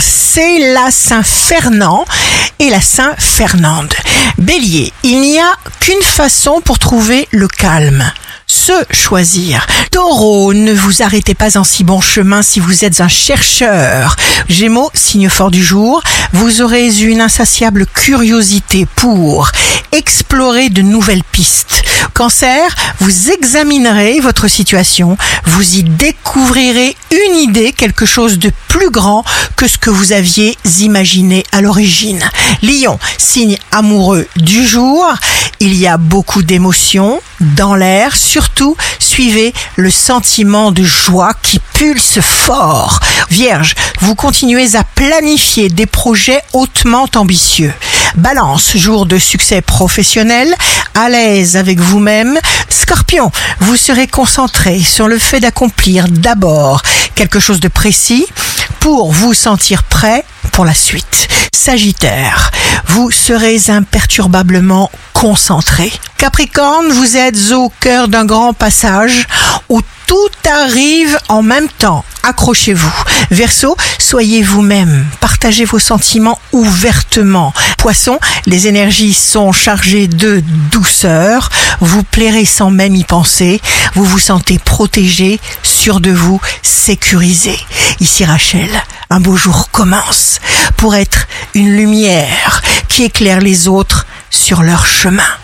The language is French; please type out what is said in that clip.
c'est la Saint-Fernand et la Saint-Fernande. Bélier, il n'y a qu'une façon pour trouver le calme se choisir. Taureau, ne vous arrêtez pas en si bon chemin si vous êtes un chercheur. Gémeaux, signe fort du jour, vous aurez une insatiable curiosité pour explorer de nouvelles pistes. Cancer, vous examinerez votre situation, vous y découvrirez une idée, quelque chose de plus grand que ce que vous aviez imaginé à l'origine. Lion, signe amoureux du jour, il y a beaucoup d'émotions dans l'air, surtout suivez le sentiment de joie qui pulse fort. Vierge, vous continuez à planifier des projets hautement ambitieux. Balance, jour de succès professionnel, à l'aise avec vous-même. Scorpion, vous serez concentré sur le fait d'accomplir d'abord quelque chose de précis pour vous sentir prêt pour la suite. Sagittaire, vous serez imperturbablement concentré. Capricorne, vous êtes au cœur d'un grand passage où tout arrive en même temps. Accrochez-vous. Verseau, soyez vous-même. Partagez vos sentiments ouvertement. Poisson, les énergies sont chargées de douceur. Vous plairez sans même y penser. Vous vous sentez protégé, sûr de vous, sécurisé. Ici Rachel, un beau jour commence pour être une lumière qui éclaire les autres sur leur chemin.